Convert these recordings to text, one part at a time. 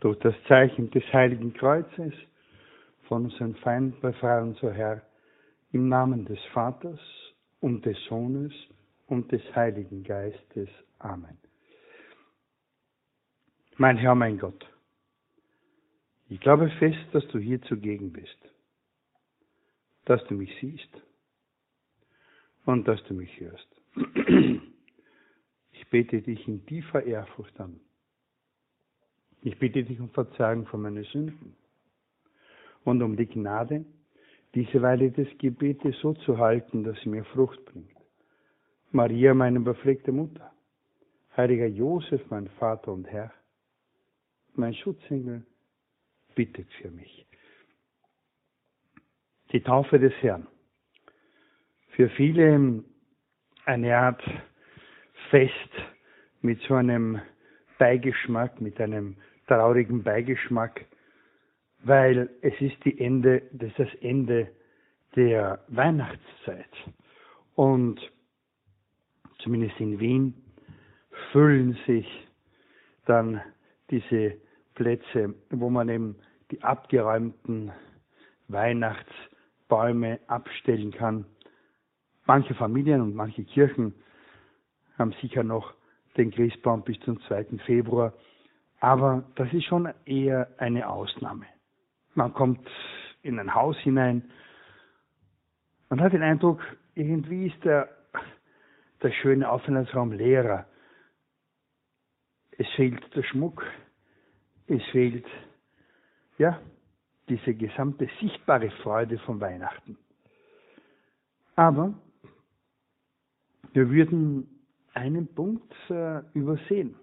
durch das Zeichen des Heiligen Kreuzes von unseren Feinden befreien, so Herr, im Namen des Vaters und des Sohnes und des Heiligen Geistes. Amen. Mein Herr, mein Gott, ich glaube fest, dass du hier zugegen bist, dass du mich siehst und dass du mich hörst. Ich bete dich in tiefer Ehrfurcht an. Ich bitte dich um Verzeihung für meine Sünden und um die Gnade, diese Weile des Gebetes so zu halten, dass sie mir Frucht bringt. Maria, meine befleckte Mutter, heiliger Josef, mein Vater und Herr, mein Schutzengel, bittet für mich. Die Taufe des Herrn. Für viele eine Art Fest mit so einem Beigeschmack, mit einem traurigen Beigeschmack, weil es ist die Ende, das ist das Ende der Weihnachtszeit. Und zumindest in Wien füllen sich dann diese Plätze, wo man eben die abgeräumten Weihnachtsbäume abstellen kann. Manche Familien und manche Kirchen haben sicher noch den Christbaum bis zum 2. Februar, aber das ist schon eher eine Ausnahme. Man kommt in ein Haus hinein, man hat den Eindruck, irgendwie ist der, der schöne Aufenthaltsraum leerer. Es fehlt der Schmuck, es fehlt, ja, diese gesamte sichtbare Freude von Weihnachten. Aber wir würden einen Punkt äh, übersehen,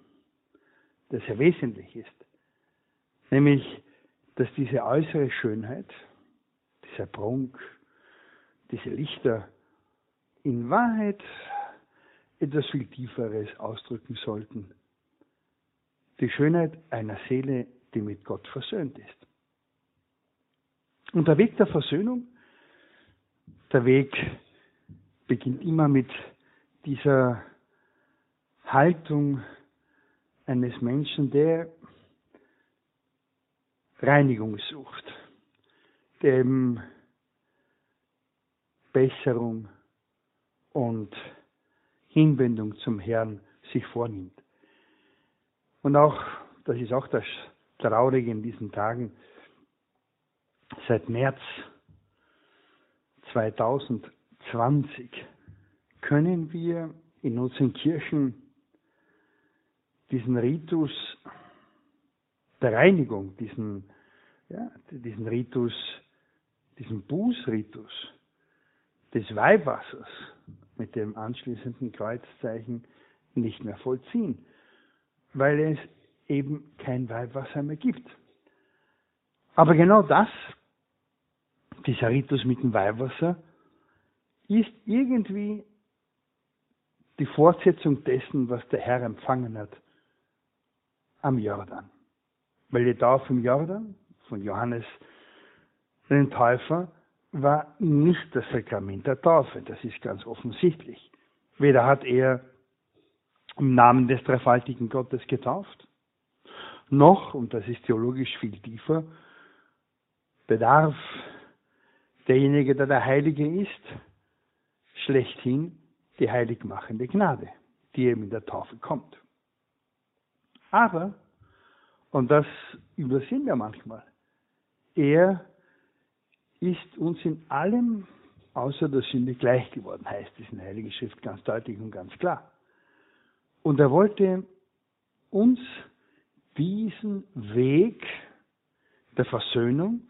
der sehr wesentlich ist, nämlich, dass diese äußere Schönheit, dieser Prunk, diese Lichter in Wahrheit etwas viel Tieferes ausdrücken sollten. Die Schönheit einer Seele, die mit Gott versöhnt ist. Und der Weg der Versöhnung, der Weg beginnt immer mit dieser Haltung eines Menschen, der Reinigung sucht, eben Besserung und Hinwendung zum Herrn sich vornimmt. Und auch, das ist auch das Traurige in diesen Tagen, seit März 2020 können wir in unseren Kirchen diesen Ritus der Reinigung, diesen, ja, diesen Ritus, diesen Bußritus des Weihwassers mit dem anschließenden Kreuzzeichen nicht mehr vollziehen, weil es eben kein Weihwasser mehr gibt. Aber genau das, dieser Ritus mit dem Weihwasser, ist irgendwie die Fortsetzung dessen, was der Herr empfangen hat am Jordan. Weil die Taufe im Jordan von Johannes den Täufer war nicht das Sakrament der Taufe, das ist ganz offensichtlich. Weder hat er im Namen des dreifaltigen Gottes getauft, noch, und das ist theologisch viel tiefer, bedarf derjenige, der der Heilige ist, schlechthin die heiligmachende Gnade, die eben in der Taufe kommt. Aber, und das übersehen wir manchmal, er ist uns in allem außer der Sünde gleich geworden, heißt es in der Heiligen Schrift ganz deutlich und ganz klar. Und er wollte uns diesen Weg der Versöhnung,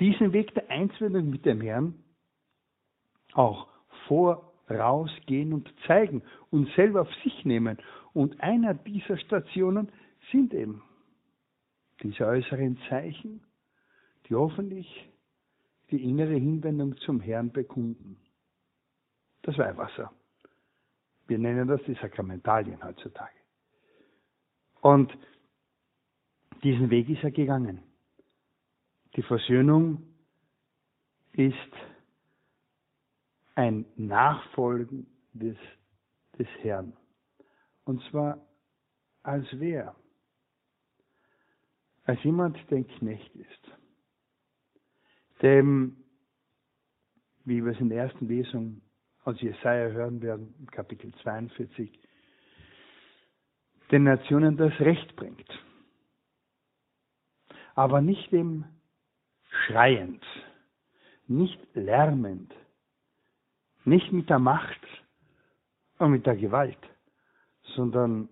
diesen Weg der Einswerdung mit dem Herrn auch vorausgehen und zeigen und selber auf sich nehmen und einer dieser Stationen sind eben diese äußeren Zeichen, die hoffentlich die innere Hinwendung zum Herrn bekunden. Das Weihwasser. Wir nennen das die Sakramentalien heutzutage. Und diesen Weg ist er gegangen. Die Versöhnung ist ein Nachfolgen des, des Herrn. Und zwar als wer? als jemand, der Knecht ist, dem, wie wir es in der ersten Lesung aus Jesaja hören werden, Kapitel 42, den Nationen das Recht bringt. Aber nicht dem schreiend, nicht lärmend, nicht mit der Macht und mit der Gewalt, sondern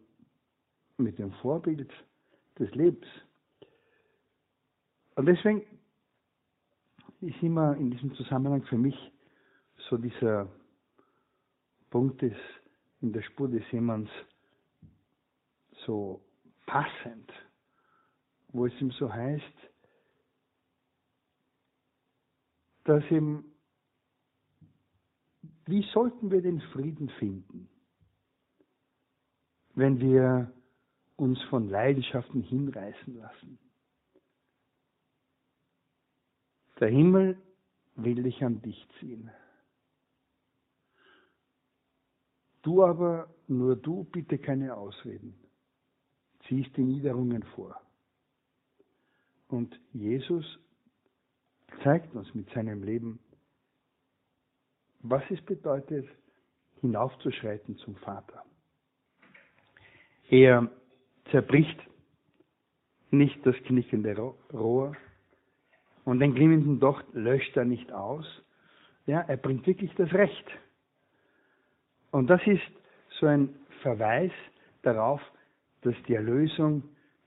mit dem Vorbild des Lebens. Und deswegen ist immer in diesem Zusammenhang für mich so dieser Punkt ist in der Spur des Seemanns so passend, wo es ihm so heißt, dass ihm, wie sollten wir den Frieden finden, wenn wir uns von Leidenschaften hinreißen lassen? Der Himmel will dich an dich ziehen. Du aber, nur du, bitte keine Ausreden. Ziehst die Niederungen vor. Und Jesus zeigt uns mit seinem Leben, was es bedeutet, hinaufzuschreiten zum Vater. Er zerbricht nicht das knickende Rohr und den glimmenden Docht löscht er nicht aus. Ja, er bringt wirklich das Recht. Und das ist so ein Verweis darauf, dass die Erlösung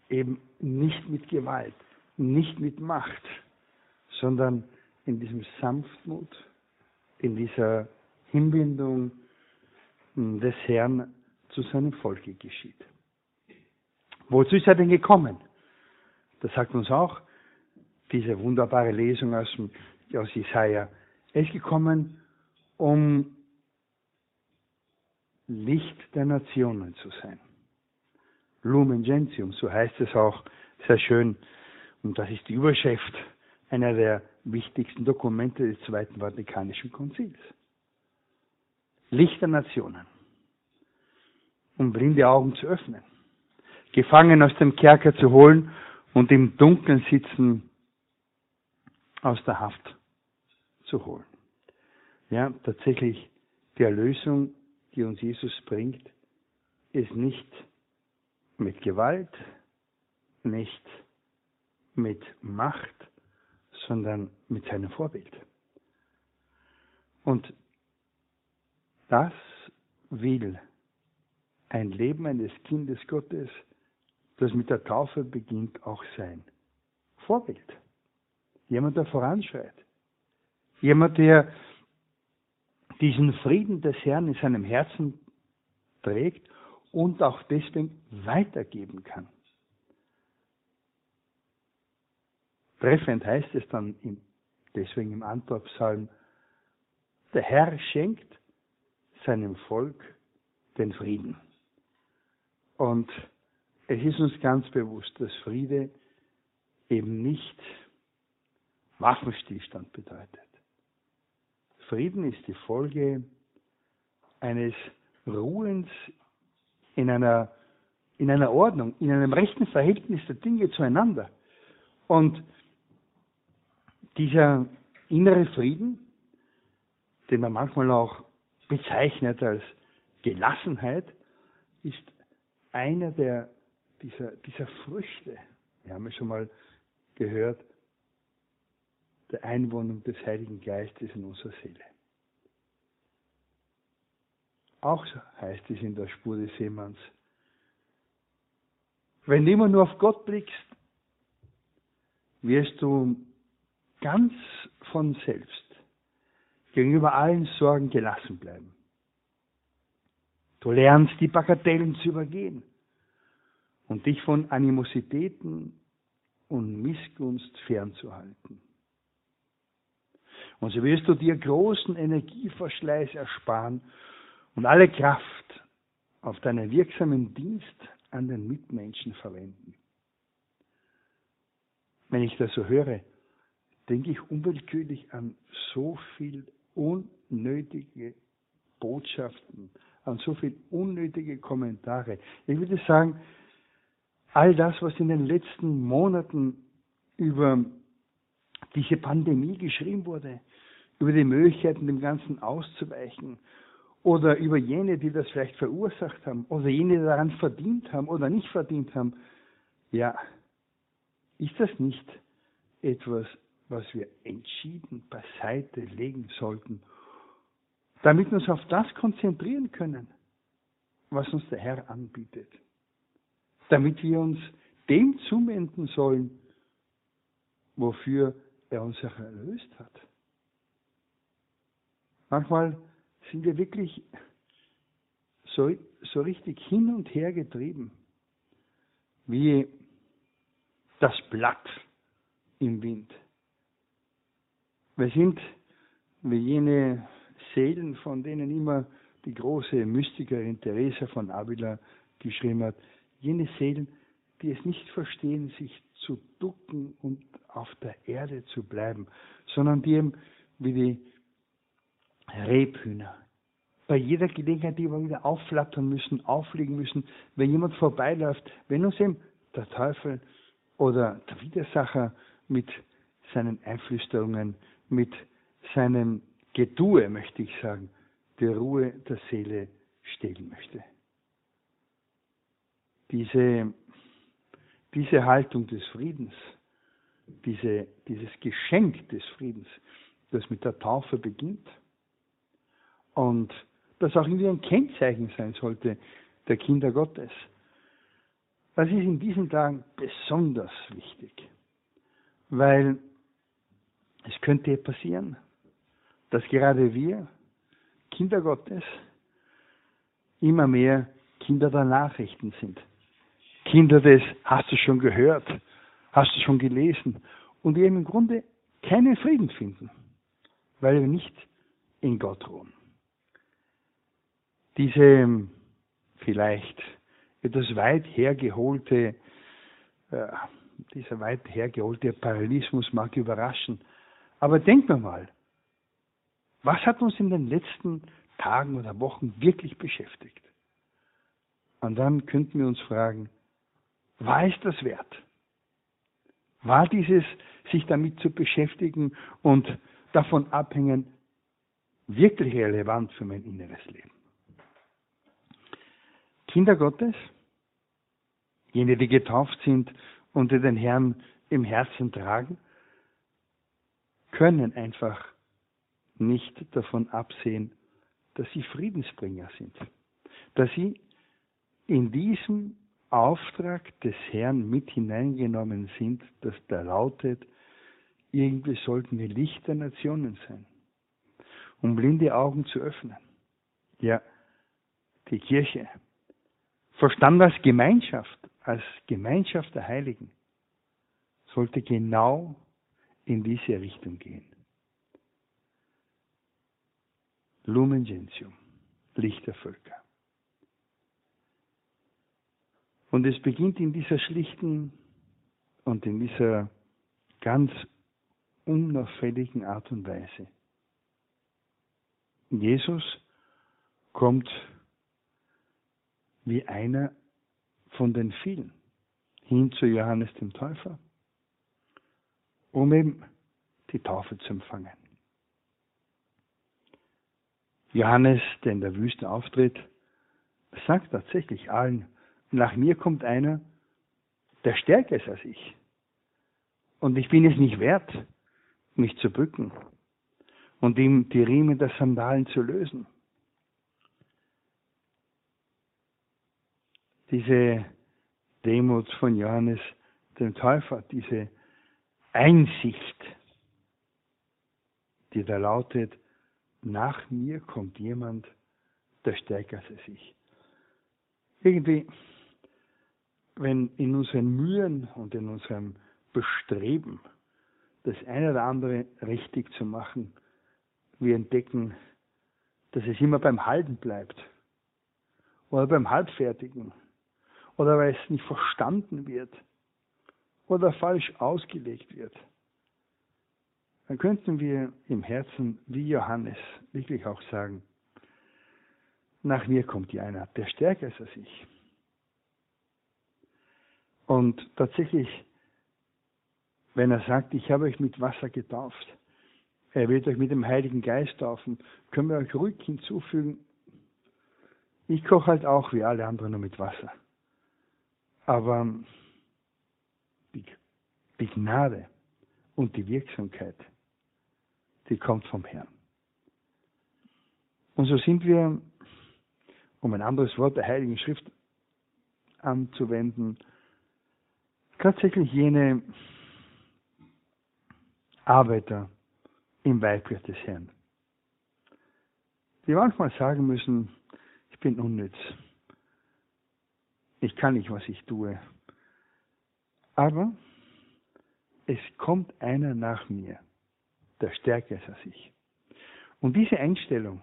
eben nicht mit Gewalt, nicht mit Macht, sondern in diesem Sanftmut, in dieser Hinbindung des Herrn zu seinem Volke geschieht. Wozu ist er denn gekommen? Das sagt uns auch diese wunderbare Lesung aus, aus Jesaja. Er ist gekommen, um Licht der Nationen zu sein. Lumen Gentium, so heißt es auch sehr schön. Und das ist die Überschrift einer der wichtigsten Dokumente des Zweiten Vatikanischen Konzils. Licht der Nationen, um blinde Augen zu öffnen, Gefangen aus dem Kerker zu holen und im Dunkeln sitzen aus der Haft zu holen. Ja, tatsächlich die Erlösung, die uns Jesus bringt, ist nicht mit Gewalt, nicht mit Macht, sondern mit seinem Vorbild. Und das will ein Leben eines Kindes Gottes, das mit der Taufe beginnt, auch sein. Vorbild. Jemand, der voranschreit. Jemand, der diesen Frieden des Herrn in seinem Herzen trägt und auch deswegen weitergeben kann. Treffend heißt es dann im, deswegen im Antwortpsalm, der Herr schenkt seinem Volk den Frieden. Und es ist uns ganz bewusst, dass Friede eben nicht Waffenstillstand bedeutet. Frieden ist die Folge eines Ruhens in einer, in einer Ordnung, in einem rechten Verhältnis der Dinge zueinander. Und dieser innere Frieden, den man manchmal auch bezeichnet als Gelassenheit, ist einer der, dieser, dieser Früchte. Wir haben ja schon mal gehört, der Einwohnung des Heiligen Geistes in unserer Seele. Auch so heißt es in der Spur des Seemanns. Wenn du immer nur auf Gott blickst, wirst du ganz von selbst gegenüber allen Sorgen gelassen bleiben. Du lernst die Bagatellen zu übergehen und dich von Animositäten und Missgunst fernzuhalten. Und so wirst du dir großen Energieverschleiß ersparen und alle Kraft auf deinen wirksamen Dienst an den Mitmenschen verwenden. Wenn ich das so höre, denke ich unwillkürlich an so viel unnötige Botschaften, an so viel unnötige Kommentare. Ich würde sagen, all das, was in den letzten Monaten über diese Pandemie geschrieben wurde, über die Möglichkeiten, dem Ganzen auszuweichen, oder über jene, die das vielleicht verursacht haben, oder jene, die daran verdient haben oder nicht verdient haben, ja, ist das nicht etwas, was wir entschieden beiseite legen sollten, damit wir uns auf das konzentrieren können, was uns der Herr anbietet, damit wir uns dem zuwenden sollen, wofür er uns erlöst hat. Manchmal sind wir wirklich so, so richtig hin und her getrieben, wie das Blatt im Wind. Wir sind wie jene Seelen, von denen immer die große Mystikerin Teresa von Avila geschrieben hat, jene Seelen, die es nicht verstehen, sich zu ducken und auf der Erde zu bleiben, sondern die eben wie die Rebhühner bei jeder Gelegenheit, die wir wieder aufflattern müssen, auflegen müssen, wenn jemand vorbeiläuft, wenn uns eben der Teufel oder der Widersacher mit seinen Einflüsterungen, mit seinem Getue, möchte ich sagen, die Ruhe der Seele stehlen möchte. Diese, diese Haltung des Friedens, diese, dieses Geschenk des Friedens, das mit der Taufe beginnt und das auch irgendwie ein Kennzeichen sein sollte der Kinder Gottes. Das ist in diesen Tagen besonders wichtig, weil es könnte passieren, dass gerade wir, Kinder Gottes, immer mehr Kinder der Nachrichten sind. Kinder des hast du schon gehört, hast du schon gelesen und wir im Grunde keinen Frieden finden, weil wir nicht in Gott ruhen. Diese vielleicht etwas weit hergeholte, äh, dieser weit hergeholte Parallelismus mag überraschen. Aber denken wir mal, was hat uns in den letzten Tagen oder Wochen wirklich beschäftigt? Und dann könnten wir uns fragen, war es das wert? War dieses, sich damit zu beschäftigen und davon abhängen, wirklich relevant für mein inneres Leben? Kinder Gottes, jene, die getauft sind und die den Herrn im Herzen tragen, können einfach nicht davon absehen, dass sie Friedensbringer sind, dass sie in diesem Auftrag des Herrn mit hineingenommen sind, dass da lautet, irgendwie sollten wir Licht der Nationen sein, um blinde Augen zu öffnen. Ja, die Kirche, verstanden als Gemeinschaft, als Gemeinschaft der Heiligen, sollte genau in diese Richtung gehen. Lumen Gentium, Licht der Völker. Und es beginnt in dieser schlichten und in dieser ganz unauffälligen Art und Weise. Jesus kommt wie einer von den vielen hin zu Johannes dem Täufer, um eben die Taufe zu empfangen. Johannes, der in der Wüste auftritt, sagt tatsächlich allen, nach mir kommt einer, der stärker ist als ich. Und ich bin es nicht wert, mich zu bücken und ihm die Riemen der Sandalen zu lösen. diese Demut von Johannes dem Täufer, diese Einsicht, die da lautet, nach mir kommt jemand, der stärker als ich. Irgendwie, wenn in unseren Mühen und in unserem Bestreben, das eine oder andere richtig zu machen, wir entdecken, dass es immer beim Halten bleibt oder beim Halbfertigen oder weil es nicht verstanden wird oder falsch ausgelegt wird, dann könnten wir im Herzen wie Johannes wirklich auch sagen, nach mir kommt ja einer, der stärker ist als ich. Und tatsächlich, wenn er sagt, ich habe euch mit Wasser getauft, er wird euch mit dem Heiligen Geist taufen, können wir euch ruhig hinzufügen, ich koche halt auch wie alle anderen nur mit Wasser. Aber die, die Gnade und die Wirksamkeit, die kommt vom Herrn. Und so sind wir, um ein anderes Wort der Heiligen Schrift anzuwenden, tatsächlich jene Arbeiter im Weibgott des Herrn, die manchmal sagen müssen, ich bin unnütz, ich kann nicht, was ich tue, aber es kommt einer nach mir, der stärker ist als ich. Und diese Einstellung,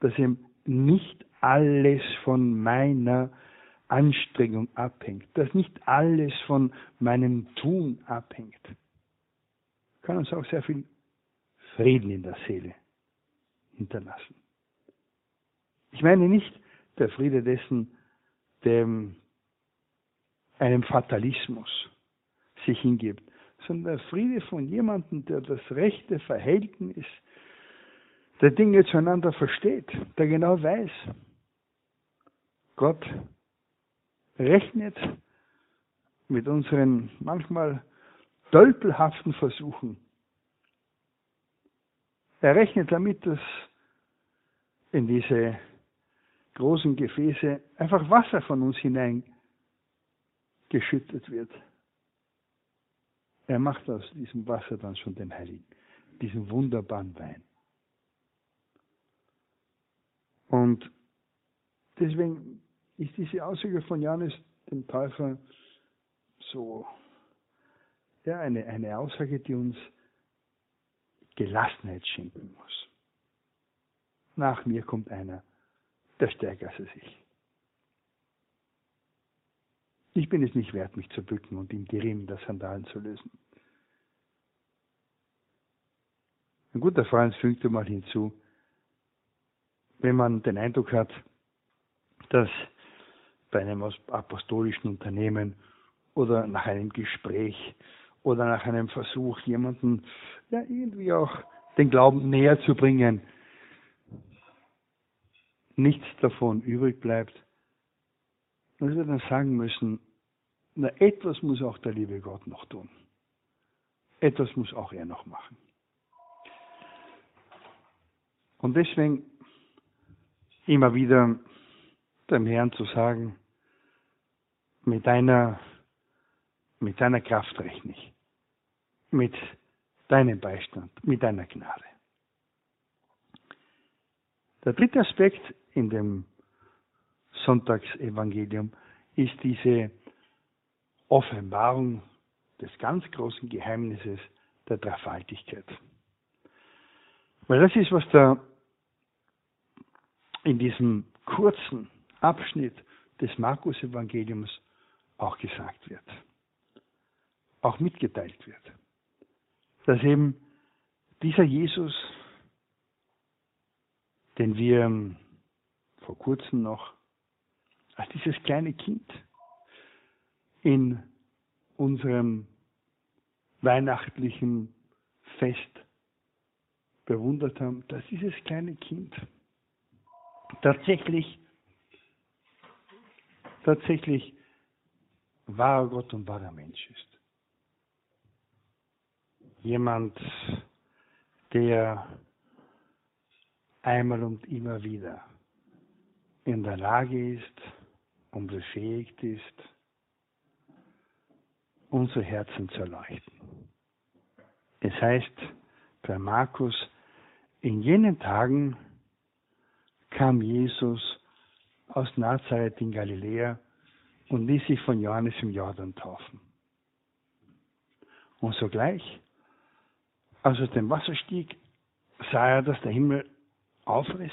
dass eben nicht alles von meiner Anstrengung abhängt, dass nicht alles von meinem Tun abhängt, kann uns auch sehr viel Frieden in der Seele hinterlassen. Ich meine nicht der Friede dessen, dem einem Fatalismus sich hingibt, sondern der Friede von jemandem, der das rechte Verhältnis der Dinge zueinander versteht, der genau weiß, Gott rechnet mit unseren manchmal tölpelhaften Versuchen. Er rechnet damit, dass in diese großen Gefäße einfach Wasser von uns hineingeschüttet wird. Er macht aus diesem Wasser dann schon den Heiligen, diesen wunderbaren Wein. Und deswegen ist diese Aussage von Johannes dem Täufer so, ja, eine, eine Aussage, die uns Gelassenheit schenken muss. Nach mir kommt einer, der stärker als ich. Ich bin es nicht wert, mich zu bücken und ihm die Riemen der Sandalen zu lösen. Ein guter Freund fügte mal hinzu, wenn man den Eindruck hat, dass einem apostolischen Unternehmen oder nach einem Gespräch oder nach einem Versuch, jemanden ja irgendwie auch den Glauben näher zu bringen, nichts davon übrig bleibt, dass wir dann sagen müssen, na, etwas muss auch der liebe Gott noch tun. Etwas muss auch er noch machen. Und deswegen immer wieder dem Herrn zu sagen, mit deiner, mit deiner Kraft rechne ich, mit deinem Beistand, mit deiner Gnade. Der dritte Aspekt in dem Sonntagsevangelium ist diese Offenbarung des ganz großen Geheimnisses der Dreifaltigkeit. Weil das ist, was da in diesem kurzen Abschnitt des Markus-Evangeliums auch gesagt wird, auch mitgeteilt wird, dass eben dieser Jesus, den wir vor kurzem noch als dieses kleine Kind in unserem weihnachtlichen Fest bewundert haben, dass dieses kleine Kind tatsächlich, tatsächlich wahrer Gott und wahrer Mensch ist. Jemand, der einmal und immer wieder in der Lage ist und befähigt ist, unsere Herzen zu erleuchten. Es heißt bei Markus, in jenen Tagen kam Jesus aus Nazareth in Galiläa und ließ sich von Johannes im Jordan taufen. Und sogleich, als er aus dem Wasser stieg, sah er, dass der Himmel aufriss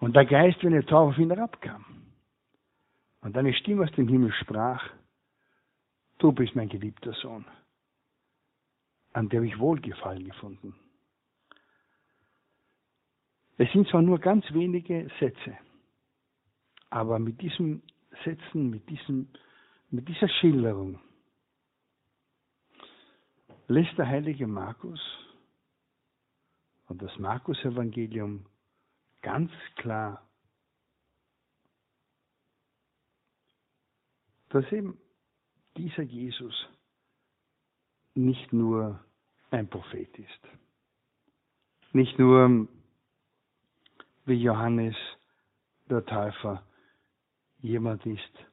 und der Geist wie eine Taufe auf ihn herabkam. Und eine Stimme aus dem Himmel sprach, du bist mein geliebter Sohn, an dem ich Wohlgefallen gefunden. Es sind zwar nur ganz wenige Sätze, aber mit diesen Sätzen, mit diesem mit dieser Schilderung. Lässt der heilige Markus und das Markus-Evangelium ganz klar, dass eben dieser Jesus nicht nur ein Prophet ist, nicht nur wie Johannes der Täufer jemand ist,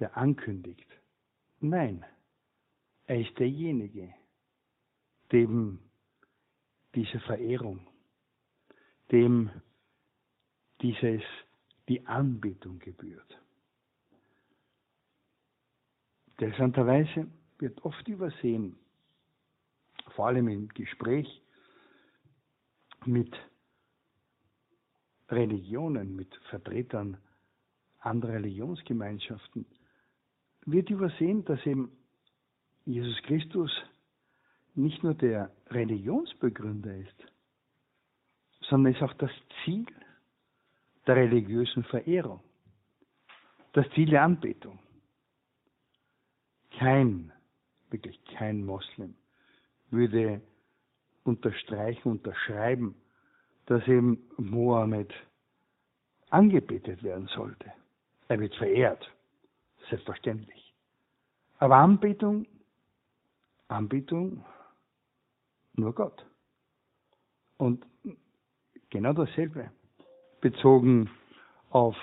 der ankündigt. Nein, er ist derjenige, dem diese Verehrung, dem dieses, die Anbetung gebührt. Interessanterweise wird oft übersehen, vor allem im Gespräch mit Religionen, mit Vertretern anderer Religionsgemeinschaften, wird übersehen, dass eben Jesus Christus nicht nur der Religionsbegründer ist, sondern ist auch das Ziel der religiösen Verehrung, das Ziel der Anbetung. Kein, wirklich kein Moslem würde unterstreichen, unterschreiben, dass eben Mohammed angebetet werden sollte. Er wird verehrt, selbstverständlich. Aber Anbetung, Anbetung nur Gott. Und genau dasselbe bezogen auf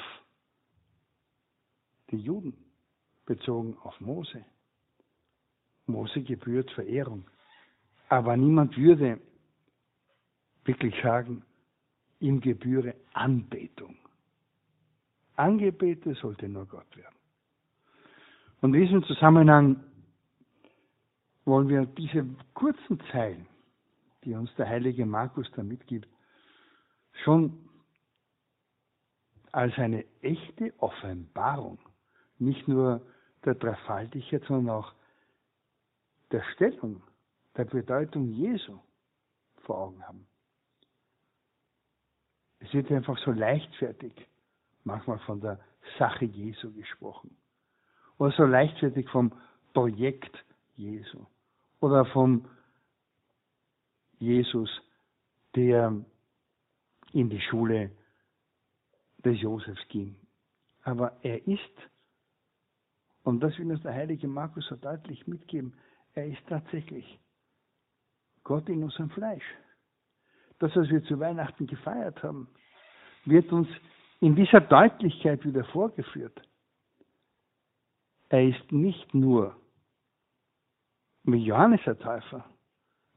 die Juden, bezogen auf Mose. Mose gebührt Verehrung. Aber niemand würde wirklich sagen, ihm gebühre Anbetung. Angebete sollte nur Gott werden. Und in diesem Zusammenhang wollen wir diese kurzen Zeilen die uns der heilige Markus da mitgibt, schon als eine echte Offenbarung, nicht nur der Dreifaltigkeit, sondern auch der Stellung, der Bedeutung Jesu vor Augen haben. Es wird einfach so leichtfertig manchmal von der Sache Jesu gesprochen. Oder so leichtfertig vom Projekt Jesu. Oder vom Jesus, der in die Schule des Josefs ging. Aber er ist, und das will uns der heilige Markus so deutlich mitgeben, er ist tatsächlich Gott in unserem Fleisch. Das, was wir zu Weihnachten gefeiert haben, wird uns in dieser Deutlichkeit wieder vorgeführt. Er ist nicht nur wie Johannes der Täufer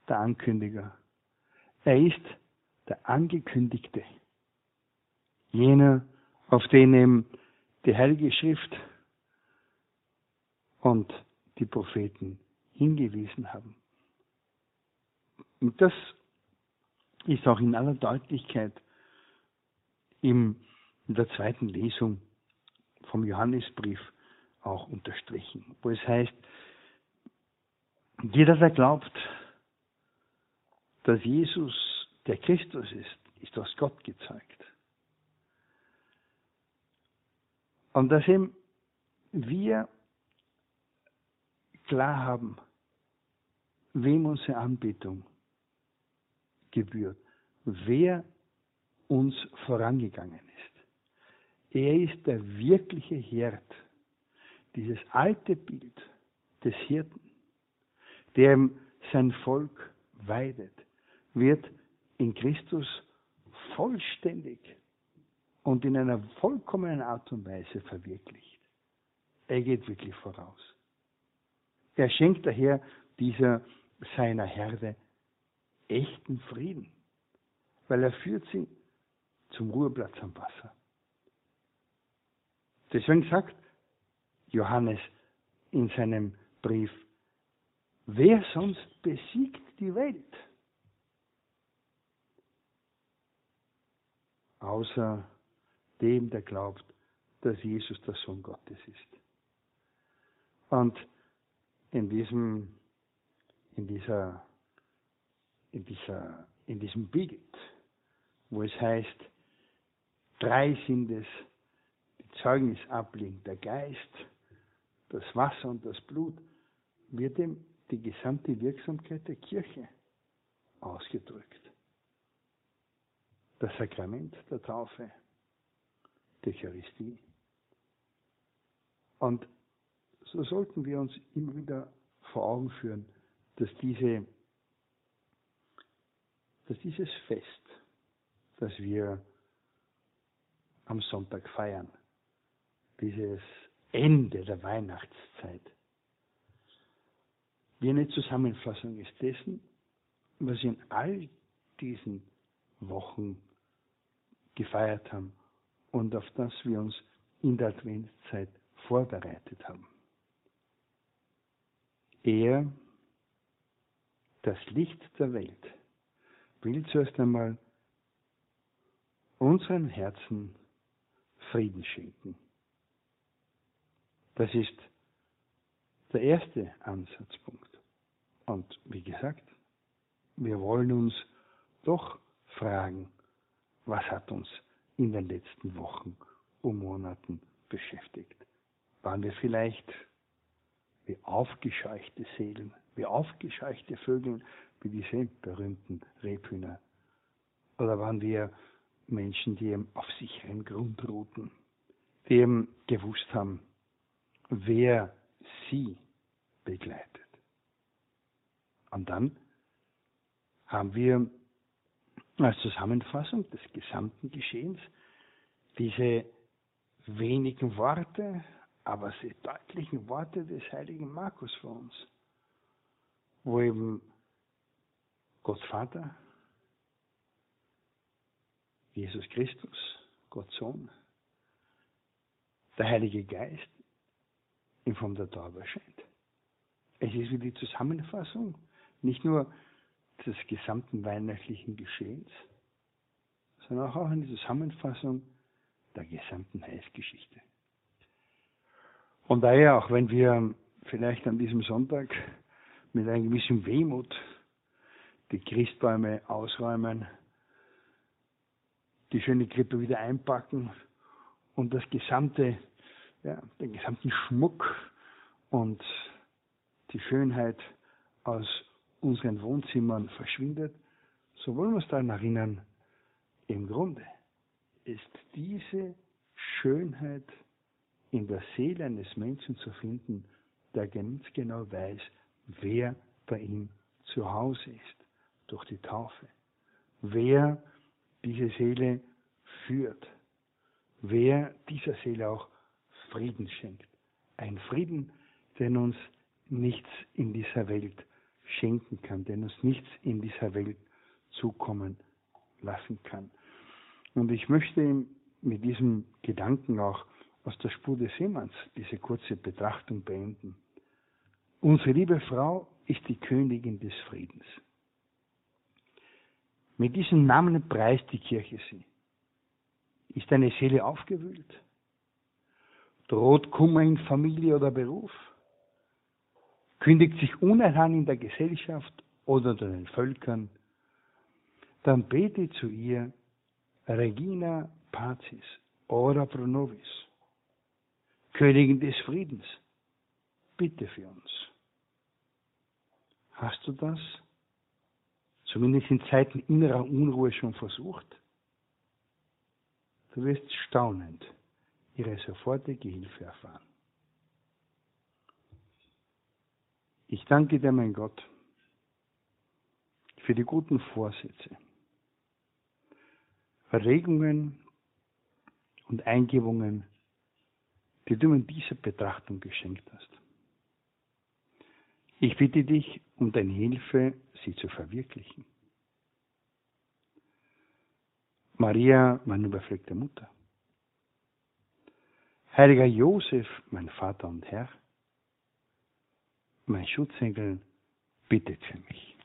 der Ankündiger. Er ist der Angekündigte. Jener, auf den eben die Heilige Schrift und die Propheten hingewiesen haben. Und das ist auch in aller Deutlichkeit in der zweiten Lesung vom Johannesbrief auch unterstrichen, wo es heißt, jeder, der glaubt, dass Jesus der Christus ist, ist aus Gott gezeigt. Und dass eben wir klar haben, wem unsere Anbetung gebührt, wer uns vorangegangen. Er ist der wirkliche Herd, dieses alte Bild des Hirten, der sein Volk weidet, wird in Christus vollständig und in einer vollkommenen Art und Weise verwirklicht. Er geht wirklich voraus. Er schenkt daher dieser seiner Herde echten Frieden, weil er führt sie zum Ruheplatz am Wasser. Deswegen sagt Johannes in seinem Brief, wer sonst besiegt die Welt? außer dem, der glaubt, dass Jesus der Sohn Gottes ist. Und in diesem, in dieser, in dieser, in diesem Bild, wo es heißt, drei sind es, Zeugnis ablegen, der Geist, das Wasser und das Blut, wird ihm die gesamte Wirksamkeit der Kirche ausgedrückt. Das Sakrament der Taufe, der Eucharistie. Und so sollten wir uns immer wieder vor Augen führen, dass diese, dass dieses Fest, das wir am Sonntag feiern, dieses Ende der Weihnachtszeit, wie eine Zusammenfassung ist dessen, was wir in all diesen Wochen gefeiert haben und auf das wir uns in der Adventszeit vorbereitet haben. Er, das Licht der Welt, will zuerst einmal unseren Herzen Frieden schenken. Das ist der erste Ansatzpunkt. Und wie gesagt, wir wollen uns doch fragen, was hat uns in den letzten Wochen und Monaten beschäftigt? Waren wir vielleicht wie aufgescheuchte Seelen, wie aufgescheuchte Vögel, wie diese berühmten Rebhühner? Oder waren wir Menschen, die eben auf sicheren Grund ruhten, die eben gewusst haben, wer sie begleitet. Und dann haben wir als Zusammenfassung des gesamten Geschehens diese wenigen Worte, aber sehr deutlichen Worte des heiligen Markus für uns, wo eben Gott Vater, Jesus Christus, Gott Sohn, der Heilige Geist in Form der Taube erscheint. Es ist wie die Zusammenfassung nicht nur des gesamten weihnachtlichen Geschehens, sondern auch eine Zusammenfassung der gesamten Heilsgeschichte. Und daher, auch wenn wir vielleicht an diesem Sonntag mit einem gewissen Wehmut die Christbäume ausräumen, die schöne Krippe wieder einpacken und das gesamte, ja, den gesamten Schmuck und die Schönheit aus unseren Wohnzimmern verschwindet, so wollen wir uns daran erinnern, im Grunde ist diese Schönheit in der Seele eines Menschen zu finden, der ganz genau weiß, wer bei ihm zu Hause ist, durch die Taufe. Wer diese Seele führt. Wer dieser Seele auch Frieden schenkt. Ein Frieden, den uns nichts in dieser Welt schenken kann, den uns nichts in dieser Welt zukommen lassen kann. Und ich möchte mit diesem Gedanken auch aus der Spur des Seemanns diese kurze Betrachtung beenden. Unsere liebe Frau ist die Königin des Friedens. Mit diesem Namen preist die Kirche sie. Ist deine Seele aufgewühlt? Droht Kummer in Familie oder Beruf? Kündigt sich Unheil an in der Gesellschaft oder unter den Völkern? Dann bete zu ihr Regina Pazis, Ora pro nobis, Königin des Friedens, bitte für uns. Hast du das zumindest in Zeiten innerer Unruhe schon versucht? Du wirst staunend ihre sofortige Hilfe erfahren. Ich danke dir, mein Gott, für die guten Vorsätze, Erregungen und Eingebungen, die du mir in dieser Betrachtung geschenkt hast. Ich bitte dich um deine Hilfe, sie zu verwirklichen. Maria, meine überfleckte Mutter. Heiliger Josef, mein Vater und Herr. Mein Schutzengel, bittet für mich.